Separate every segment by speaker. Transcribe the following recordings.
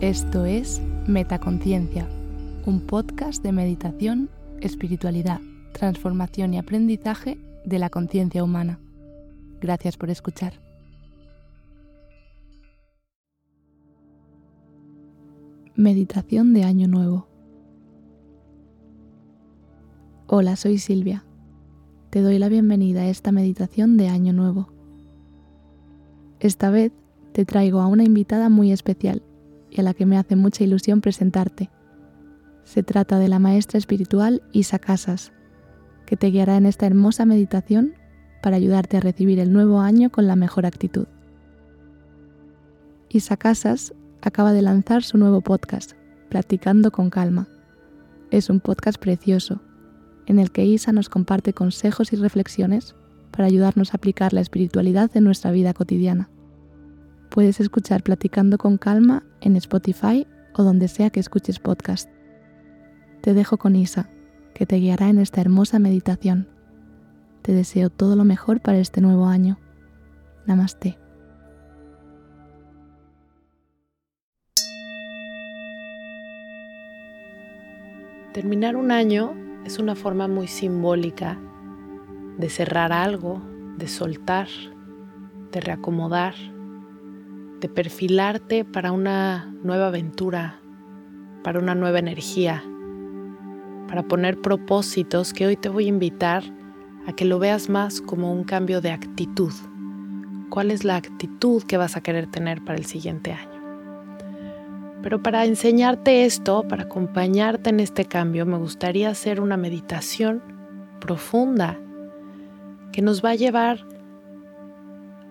Speaker 1: Esto es Metaconciencia, un podcast de meditación, espiritualidad, transformación y aprendizaje de la conciencia humana. Gracias por escuchar. Meditación de Año Nuevo. Hola, soy Silvia. Te doy la bienvenida a esta meditación de Año Nuevo. Esta vez te traigo a una invitada muy especial y a la que me hace mucha ilusión presentarte. Se trata de la maestra espiritual Isa Casas, que te guiará en esta hermosa meditación para ayudarte a recibir el nuevo año con la mejor actitud. Isa Casas acaba de lanzar su nuevo podcast, Platicando con Calma. Es un podcast precioso, en el que Isa nos comparte consejos y reflexiones para ayudarnos a aplicar la espiritualidad en nuestra vida cotidiana. Puedes escuchar Platicando con Calma en Spotify o donde sea que escuches podcast. Te dejo con Isa, que te guiará en esta hermosa meditación. Te deseo todo lo mejor para este nuevo año. Namaste.
Speaker 2: Terminar un año es una forma muy simbólica de cerrar algo, de soltar, de reacomodar de perfilarte para una nueva aventura, para una nueva energía, para poner propósitos que hoy te voy a invitar a que lo veas más como un cambio de actitud. ¿Cuál es la actitud que vas a querer tener para el siguiente año? Pero para enseñarte esto, para acompañarte en este cambio, me gustaría hacer una meditación profunda que nos va a llevar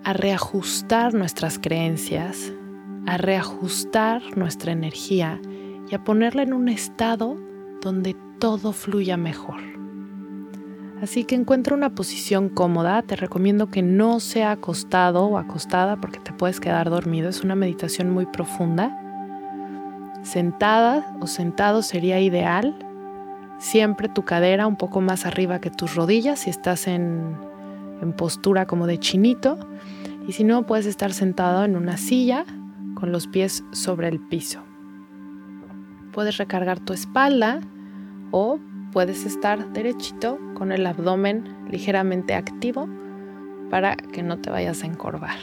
Speaker 2: a reajustar nuestras creencias, a reajustar nuestra energía y a ponerla en un estado donde todo fluya mejor. Así que encuentra una posición cómoda, te recomiendo que no sea acostado o acostada porque te puedes quedar dormido, es una meditación muy profunda. Sentada o sentado sería ideal, siempre tu cadera un poco más arriba que tus rodillas si estás en, en postura como de chinito y si no puedes estar sentado en una silla con los pies sobre el piso. Puedes recargar tu espalda o puedes estar derechito con el abdomen ligeramente activo para que no te vayas a encorvar.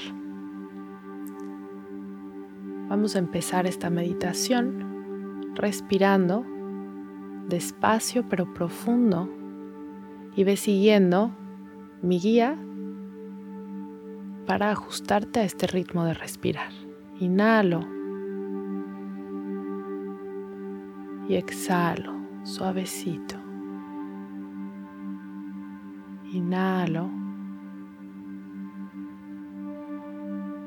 Speaker 2: Vamos a empezar esta meditación respirando despacio pero profundo y ve siguiendo mi guía para ajustarte a este ritmo de respirar. Inhalo y exhalo suavecito. Inhalo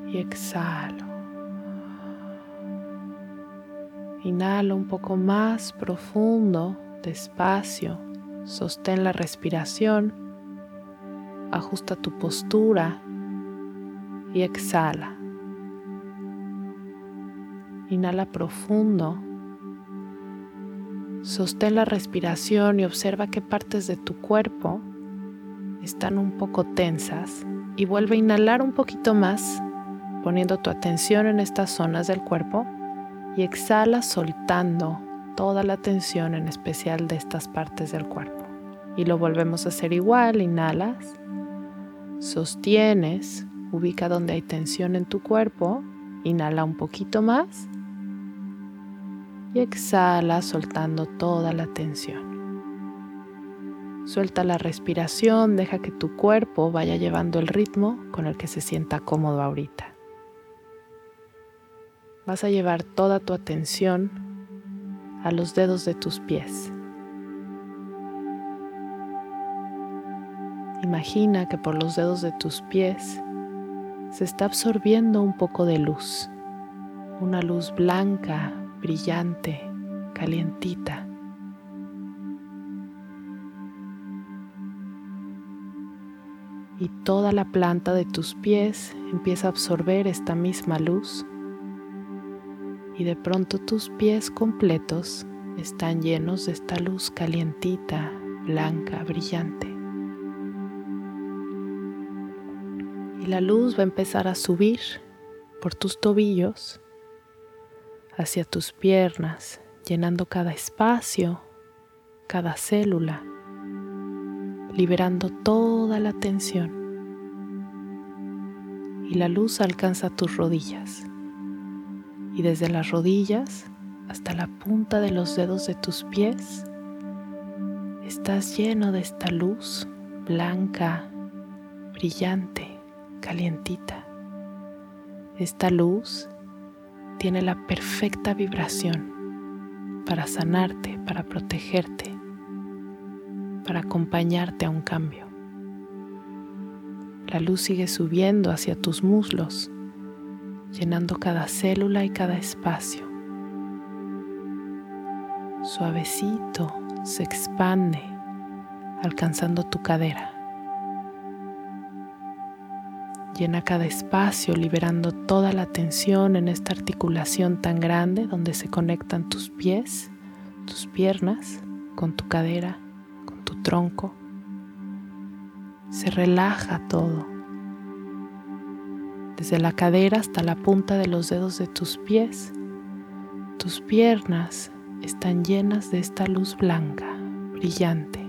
Speaker 2: y exhalo. Inhalo un poco más profundo, despacio. Sostén la respiración. Ajusta tu postura y exhala. Inhala profundo. Sostén la respiración y observa qué partes de tu cuerpo están un poco tensas y vuelve a inhalar un poquito más, poniendo tu atención en estas zonas del cuerpo y exhala soltando toda la tensión en especial de estas partes del cuerpo. Y lo volvemos a hacer igual, inhalas, sostienes Ubica donde hay tensión en tu cuerpo. Inhala un poquito más. Y exhala soltando toda la tensión. Suelta la respiración, deja que tu cuerpo vaya llevando el ritmo con el que se sienta cómodo ahorita. Vas a llevar toda tu atención a los dedos de tus pies. Imagina que por los dedos de tus pies se está absorbiendo un poco de luz, una luz blanca, brillante, calientita. Y toda la planta de tus pies empieza a absorber esta misma luz y de pronto tus pies completos están llenos de esta luz calientita, blanca, brillante. Y la luz va a empezar a subir por tus tobillos hacia tus piernas, llenando cada espacio, cada célula, liberando toda la tensión. Y la luz alcanza tus rodillas. Y desde las rodillas hasta la punta de los dedos de tus pies, estás lleno de esta luz blanca, brillante, calientita. Esta luz tiene la perfecta vibración para sanarte, para protegerte, para acompañarte a un cambio. La luz sigue subiendo hacia tus muslos, llenando cada célula y cada espacio. Suavecito se expande, alcanzando tu cadera. Llena cada espacio liberando toda la tensión en esta articulación tan grande donde se conectan tus pies, tus piernas con tu cadera, con tu tronco. Se relaja todo. Desde la cadera hasta la punta de los dedos de tus pies, tus piernas están llenas de esta luz blanca, brillante.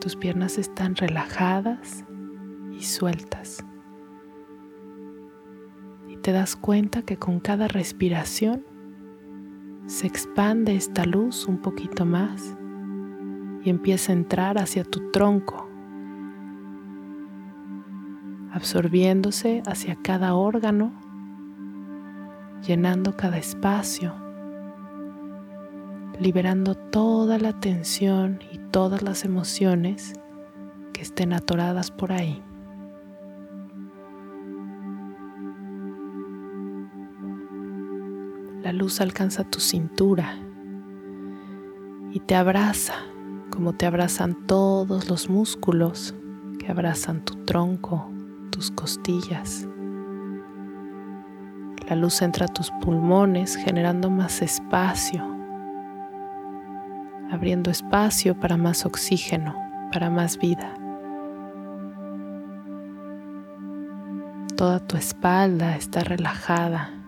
Speaker 2: Tus piernas están relajadas y sueltas. Y te das cuenta que con cada respiración se expande esta luz un poquito más y empieza a entrar hacia tu tronco, absorbiéndose hacia cada órgano, llenando cada espacio, liberando toda la tensión y todas las emociones que estén atoradas por ahí. La luz alcanza tu cintura y te abraza como te abrazan todos los músculos que abrazan tu tronco, tus costillas. La luz entra a tus pulmones generando más espacio, abriendo espacio para más oxígeno, para más vida. Toda tu espalda está relajada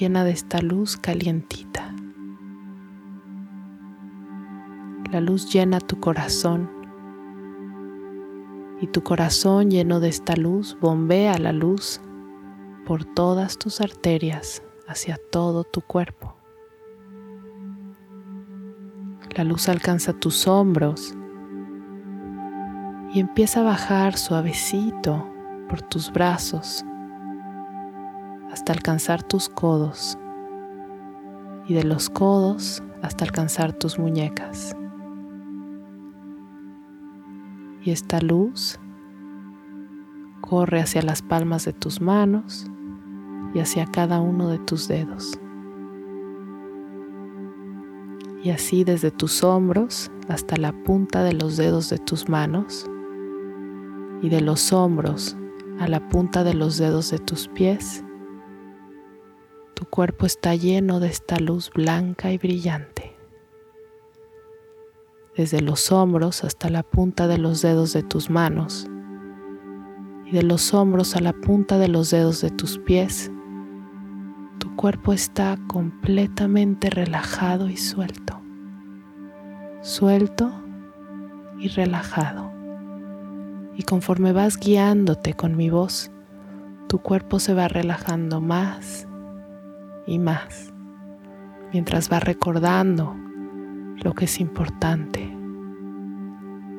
Speaker 2: llena de esta luz calientita. La luz llena tu corazón y tu corazón lleno de esta luz bombea la luz por todas tus arterias hacia todo tu cuerpo. La luz alcanza tus hombros y empieza a bajar suavecito por tus brazos hasta alcanzar tus codos y de los codos hasta alcanzar tus muñecas. Y esta luz corre hacia las palmas de tus manos y hacia cada uno de tus dedos. Y así desde tus hombros hasta la punta de los dedos de tus manos y de los hombros a la punta de los dedos de tus pies tu cuerpo está lleno de esta luz blanca y brillante. Desde los hombros hasta la punta de los dedos de tus manos y de los hombros a la punta de los dedos de tus pies, tu cuerpo está completamente relajado y suelto. Suelto y relajado. Y conforme vas guiándote con mi voz, tu cuerpo se va relajando más y más, mientras va recordando lo que es importante,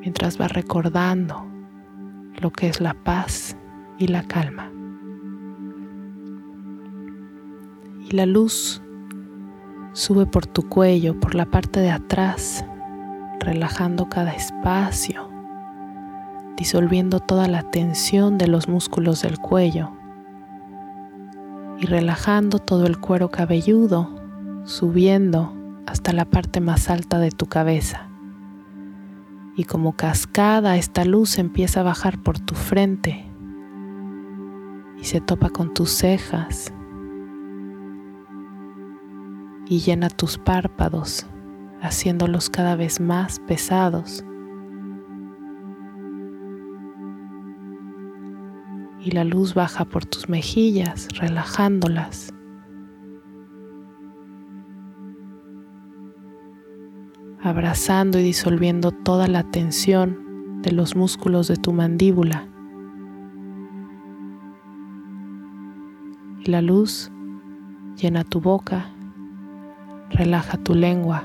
Speaker 2: mientras va recordando lo que es la paz y la calma. Y la luz sube por tu cuello, por la parte de atrás, relajando cada espacio, disolviendo toda la tensión de los músculos del cuello y relajando todo el cuero cabelludo, subiendo hasta la parte más alta de tu cabeza. Y como cascada esta luz empieza a bajar por tu frente y se topa con tus cejas y llena tus párpados, haciéndolos cada vez más pesados y la luz baja por tus mejillas, relajándolas. abrazando y disolviendo toda la tensión de los músculos de tu mandíbula. Y la luz llena tu boca, relaja tu lengua.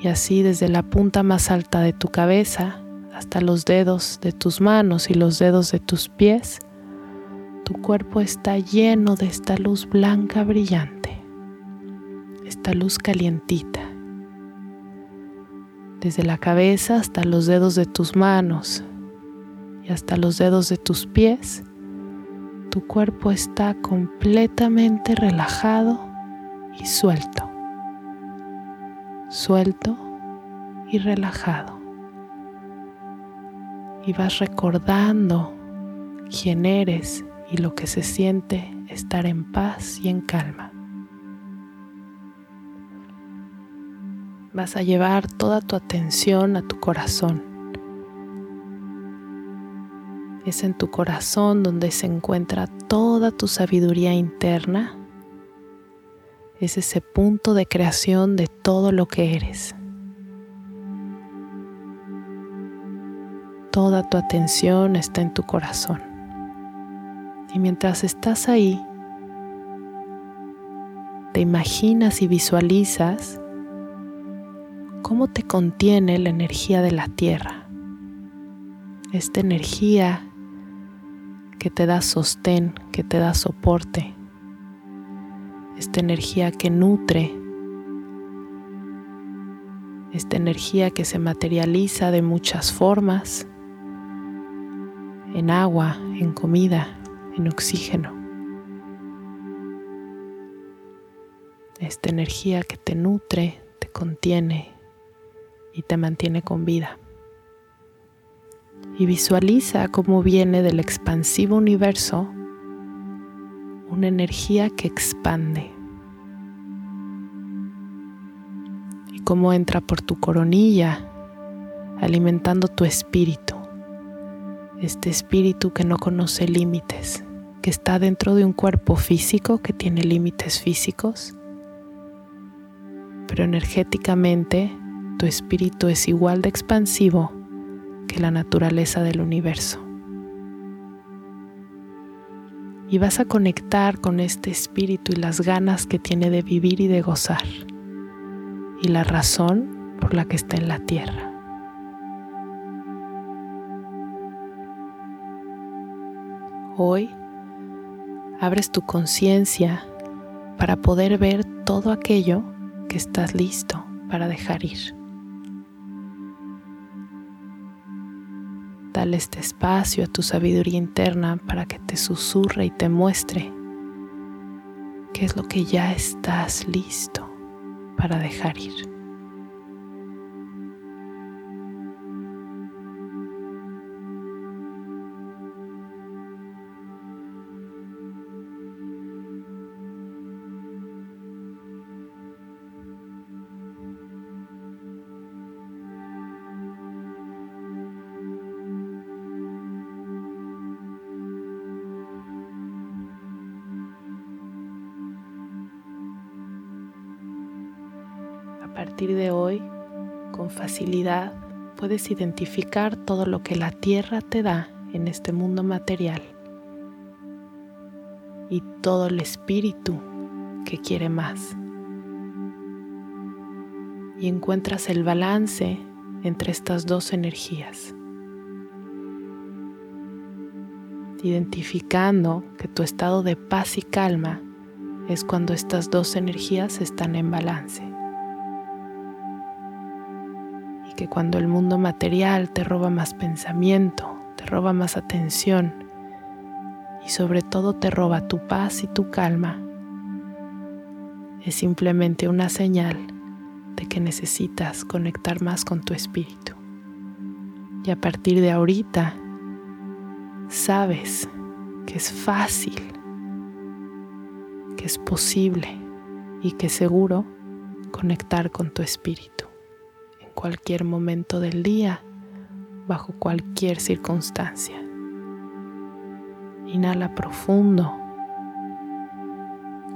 Speaker 2: Y así desde la punta más alta de tu cabeza hasta los dedos de tus manos y los dedos de tus pies, tu cuerpo está lleno de esta luz blanca brillante esta luz calientita. Desde la cabeza hasta los dedos de tus manos y hasta los dedos de tus pies, tu cuerpo está completamente relajado y suelto. Suelto y relajado. Y vas recordando quién eres y lo que se siente estar en paz y en calma. vas a llevar toda tu atención a tu corazón. Es en tu corazón donde se encuentra toda tu sabiduría interna. Es ese punto de creación de todo lo que eres. Toda tu atención está en tu corazón. Y mientras estás ahí, te imaginas y visualizas cómo te contiene la energía de la tierra. Esta energía que te da sostén, que te da soporte. Esta energía que nutre. Esta energía que se materializa de muchas formas. En agua, en comida, en oxígeno. Esta energía que te nutre, te contiene y te mantiene con vida. Y visualiza cómo viene del expansivo universo una energía que expande. Y cómo entra por tu coronilla, alimentando tu espíritu. Este espíritu que no conoce límites, que está dentro de un cuerpo físico que tiene límites físicos, pero energéticamente tu espíritu es igual de expansivo que la naturaleza del universo. Y vas a conectar con este espíritu y las ganas que tiene de vivir y de gozar, y la razón por la que está en la tierra. Hoy abres tu conciencia para poder ver todo aquello que estás listo para dejar ir. Dale este espacio a tu sabiduría interna para que te susurre y te muestre qué es lo que ya estás listo para dejar ir. Facilidad, puedes identificar todo lo que la tierra te da en este mundo material y todo el espíritu que quiere más. Y encuentras el balance entre estas dos energías. Identificando que tu estado de paz y calma es cuando estas dos energías están en balance que cuando el mundo material te roba más pensamiento, te roba más atención y sobre todo te roba tu paz y tu calma, es simplemente una señal de que necesitas conectar más con tu espíritu. Y a partir de ahorita, sabes que es fácil, que es posible y que seguro conectar con tu espíritu cualquier momento del día, bajo cualquier circunstancia. Inhala profundo.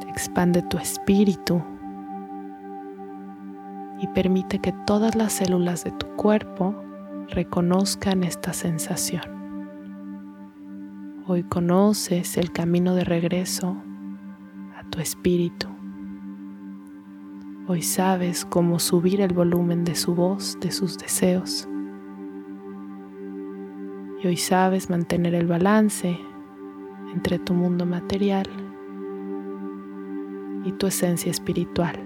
Speaker 2: Expande tu espíritu y permite que todas las células de tu cuerpo reconozcan esta sensación. Hoy conoces el camino de regreso a tu espíritu. Hoy sabes cómo subir el volumen de su voz, de sus deseos. Y hoy sabes mantener el balance entre tu mundo material y tu esencia espiritual.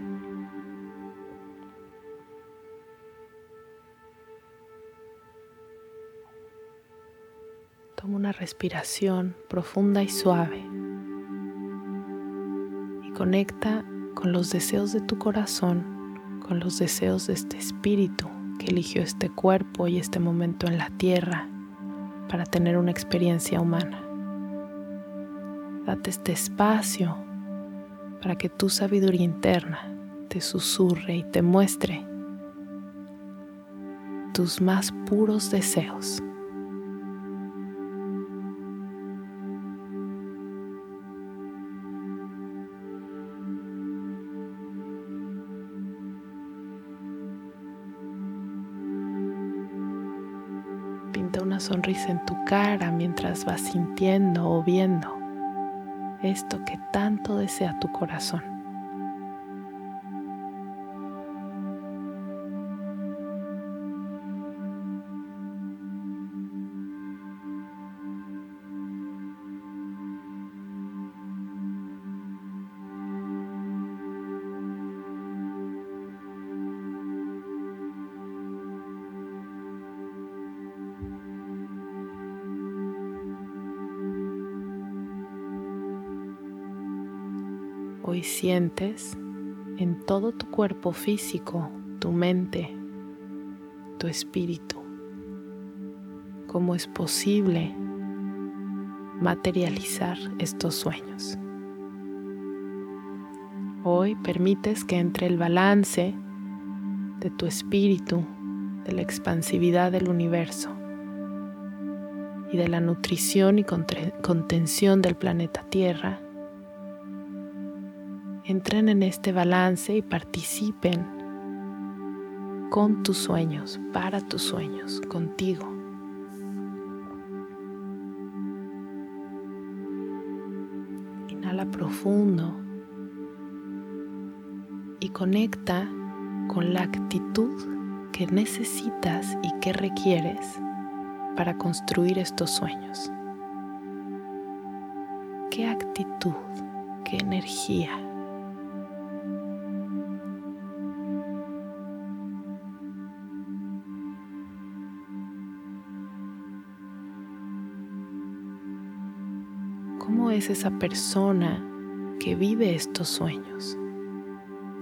Speaker 2: Toma una respiración profunda y suave y conecta con los deseos de tu corazón, con los deseos de este espíritu que eligió este cuerpo y este momento en la tierra para tener una experiencia humana. Date este espacio para que tu sabiduría interna te susurre y te muestre tus más puros deseos. Sonrisa en tu cara mientras vas sintiendo o viendo esto que tanto desea tu corazón. Hoy sientes en todo tu cuerpo físico, tu mente, tu espíritu, cómo es posible materializar estos sueños. Hoy permites que entre el balance de tu espíritu, de la expansividad del universo y de la nutrición y contención del planeta Tierra, entren en este balance y participen con tus sueños, para tus sueños, contigo. Inhala profundo y conecta con la actitud que necesitas y que requieres para construir estos sueños. ¿Qué actitud? ¿Qué energía? Es esa persona que vive estos sueños?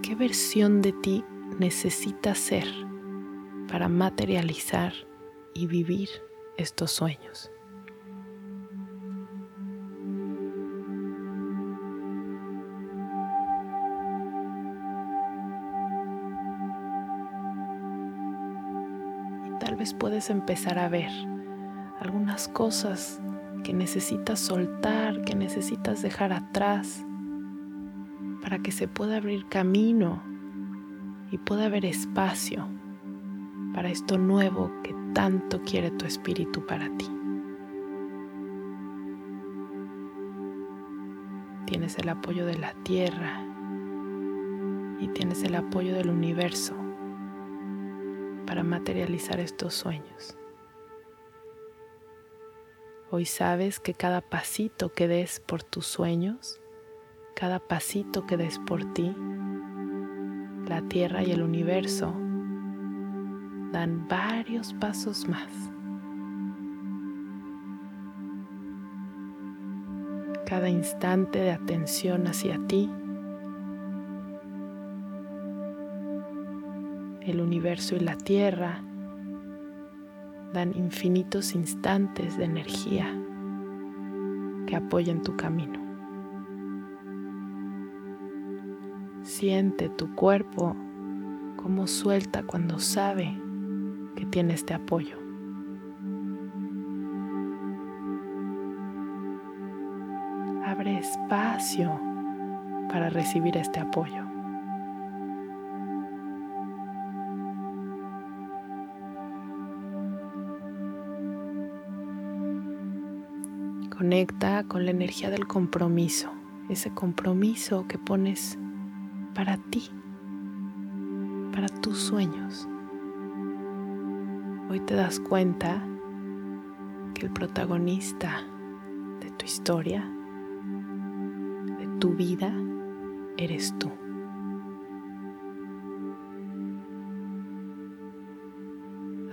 Speaker 2: ¿Qué versión de ti necesitas ser para materializar y vivir estos sueños? Tal vez puedes empezar a ver algunas cosas que necesitas soltar, que necesitas dejar atrás, para que se pueda abrir camino y pueda haber espacio para esto nuevo que tanto quiere tu espíritu para ti. Tienes el apoyo de la tierra y tienes el apoyo del universo para materializar estos sueños. Hoy sabes que cada pasito que des por tus sueños, cada pasito que des por ti, la tierra y el universo dan varios pasos más. Cada instante de atención hacia ti, el universo y la tierra dan infinitos instantes de energía que apoyen tu camino. Siente tu cuerpo como suelta cuando sabe que tiene este apoyo. Abre espacio para recibir este apoyo. Conecta con la energía del compromiso, ese compromiso que pones para ti, para tus sueños. Hoy te das cuenta que el protagonista de tu historia, de tu vida, eres tú.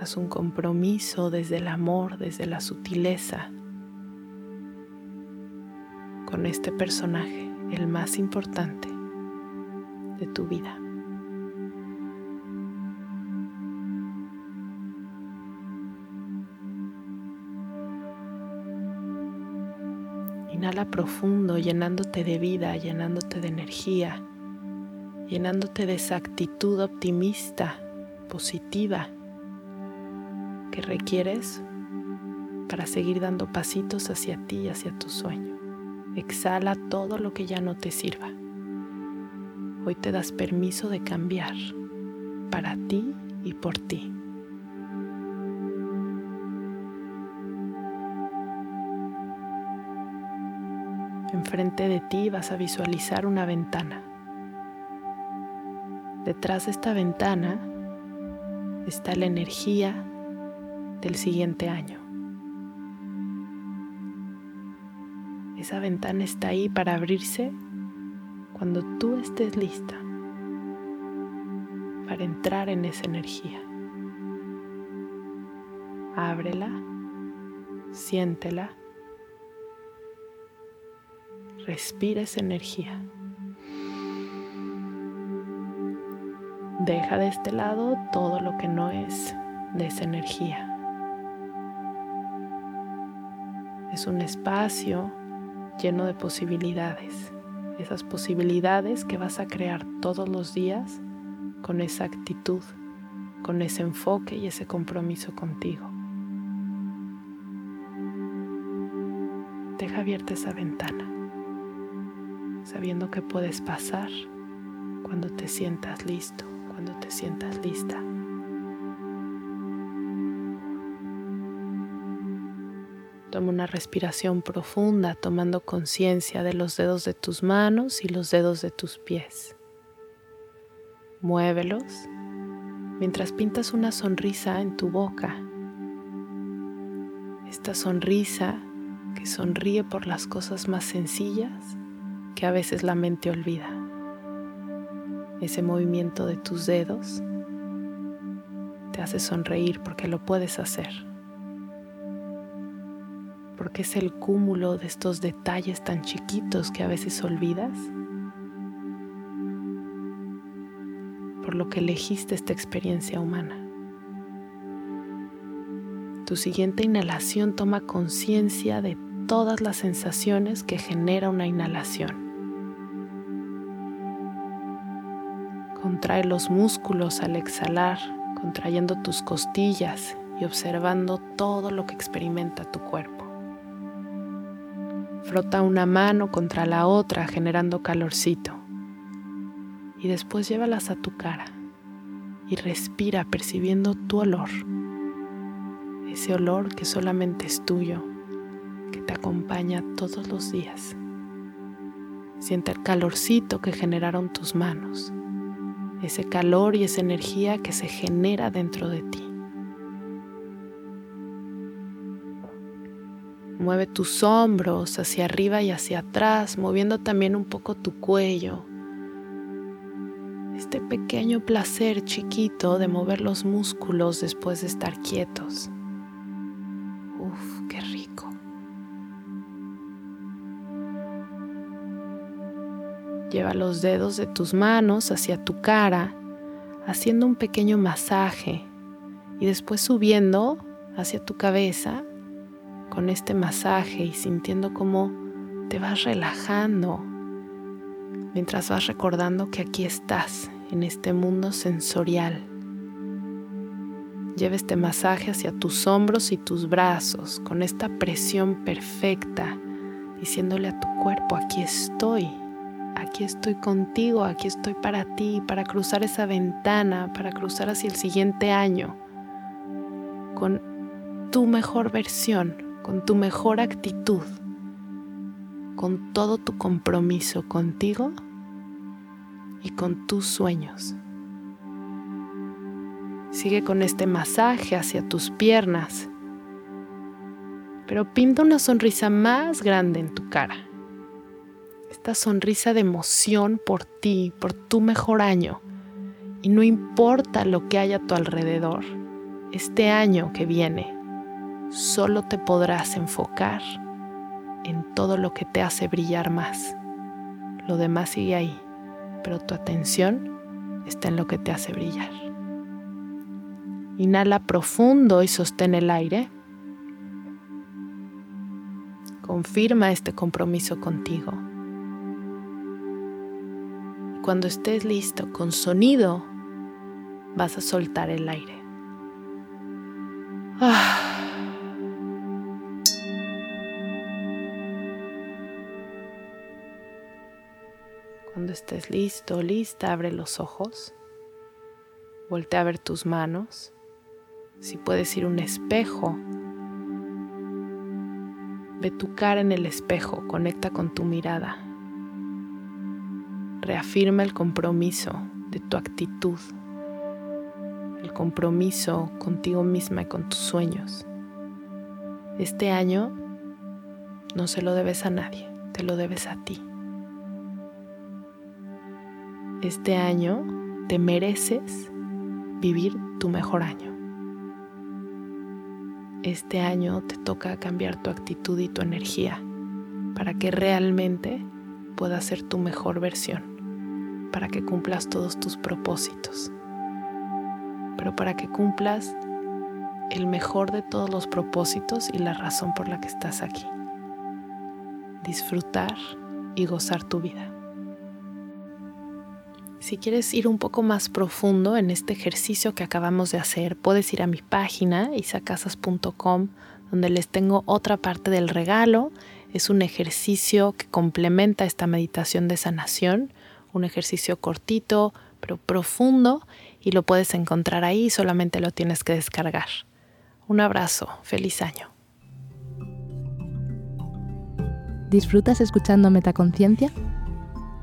Speaker 2: Haz un compromiso desde el amor, desde la sutileza con este personaje, el más importante de tu vida. Inhala profundo, llenándote de vida, llenándote de energía, llenándote de esa actitud optimista, positiva, que requieres para seguir dando pasitos hacia ti y hacia tu sueño. Exhala todo lo que ya no te sirva. Hoy te das permiso de cambiar para ti y por ti. Enfrente de ti vas a visualizar una ventana. Detrás de esta ventana está la energía del siguiente año. Esa ventana está ahí para abrirse cuando tú estés lista para entrar en esa energía. Ábrela, siéntela Respira esa energía. Deja de este lado todo lo que no es de esa energía. Es un espacio lleno de posibilidades. Esas posibilidades que vas a crear todos los días con esa actitud, con ese enfoque y ese compromiso contigo. Deja abierta esa ventana sabiendo que puedes pasar cuando te sientas listo, cuando te sientas lista. Respiración profunda tomando conciencia de los dedos de tus manos y los dedos de tus pies. Muévelos mientras pintas una sonrisa en tu boca. Esta sonrisa que sonríe por las cosas más sencillas que a veces la mente olvida. Ese movimiento de tus dedos te hace sonreír porque lo puedes hacer. Porque es el cúmulo de estos detalles tan chiquitos que a veces olvidas. Por lo que elegiste esta experiencia humana. Tu siguiente inhalación toma conciencia de todas las sensaciones que genera una inhalación. Contrae los músculos al exhalar, contrayendo tus costillas y observando todo lo que experimenta tu cuerpo. Frota una mano contra la otra generando calorcito y después llévalas a tu cara y respira percibiendo tu olor, ese olor que solamente es tuyo, que te acompaña todos los días. Siente el calorcito que generaron tus manos ese calor y esa energía que se genera dentro de ti. Mueve tus hombros hacia arriba y hacia atrás, moviendo también un poco tu cuello. Este pequeño placer chiquito de mover los músculos después de estar quietos. Uf, qué rico. Lleva los dedos de tus manos hacia tu cara, haciendo un pequeño masaje y después subiendo hacia tu cabeza con este masaje y sintiendo cómo te vas relajando mientras vas recordando que aquí estás en este mundo sensorial. Lleva este masaje hacia tus hombros y tus brazos con esta presión perfecta, diciéndole a tu cuerpo, aquí estoy, aquí estoy contigo, aquí estoy para ti, para cruzar esa ventana, para cruzar hacia el siguiente año, con tu mejor versión, con tu mejor actitud, con todo tu compromiso contigo y con tus sueños. Sigue con este masaje hacia tus piernas, pero pinta una sonrisa más grande en tu cara. Esta sonrisa de emoción por ti, por tu mejor año. Y no importa lo que haya a tu alrededor, este año que viene, solo te podrás enfocar en todo lo que te hace brillar más. Lo demás sigue ahí, pero tu atención está en lo que te hace brillar. Inhala profundo y sostén el aire. Confirma este compromiso contigo. Cuando estés listo con sonido, vas a soltar el aire. Ah. Estés listo, lista, abre los ojos. Voltea a ver tus manos. Si puedes ir un espejo, ve tu cara en el espejo, conecta con tu mirada. Reafirma el compromiso de tu actitud, el compromiso contigo misma y con tus sueños. Este año no se lo debes a nadie, te lo debes a ti. Este año te mereces vivir tu mejor año. Este año te toca cambiar tu actitud y tu energía para que realmente puedas ser tu mejor versión, para que cumplas todos tus propósitos, pero para que cumplas el mejor de todos los propósitos y la razón por la que estás aquí. Disfrutar y gozar tu vida. Si quieres ir un poco más profundo en este ejercicio que acabamos de hacer, puedes ir a mi página isacasas.com donde les tengo otra parte del regalo. Es un ejercicio que complementa esta meditación de sanación, un ejercicio cortito pero profundo y lo puedes encontrar ahí, solamente lo tienes que descargar. Un abrazo, feliz año.
Speaker 1: ¿Disfrutas escuchando Metaconciencia?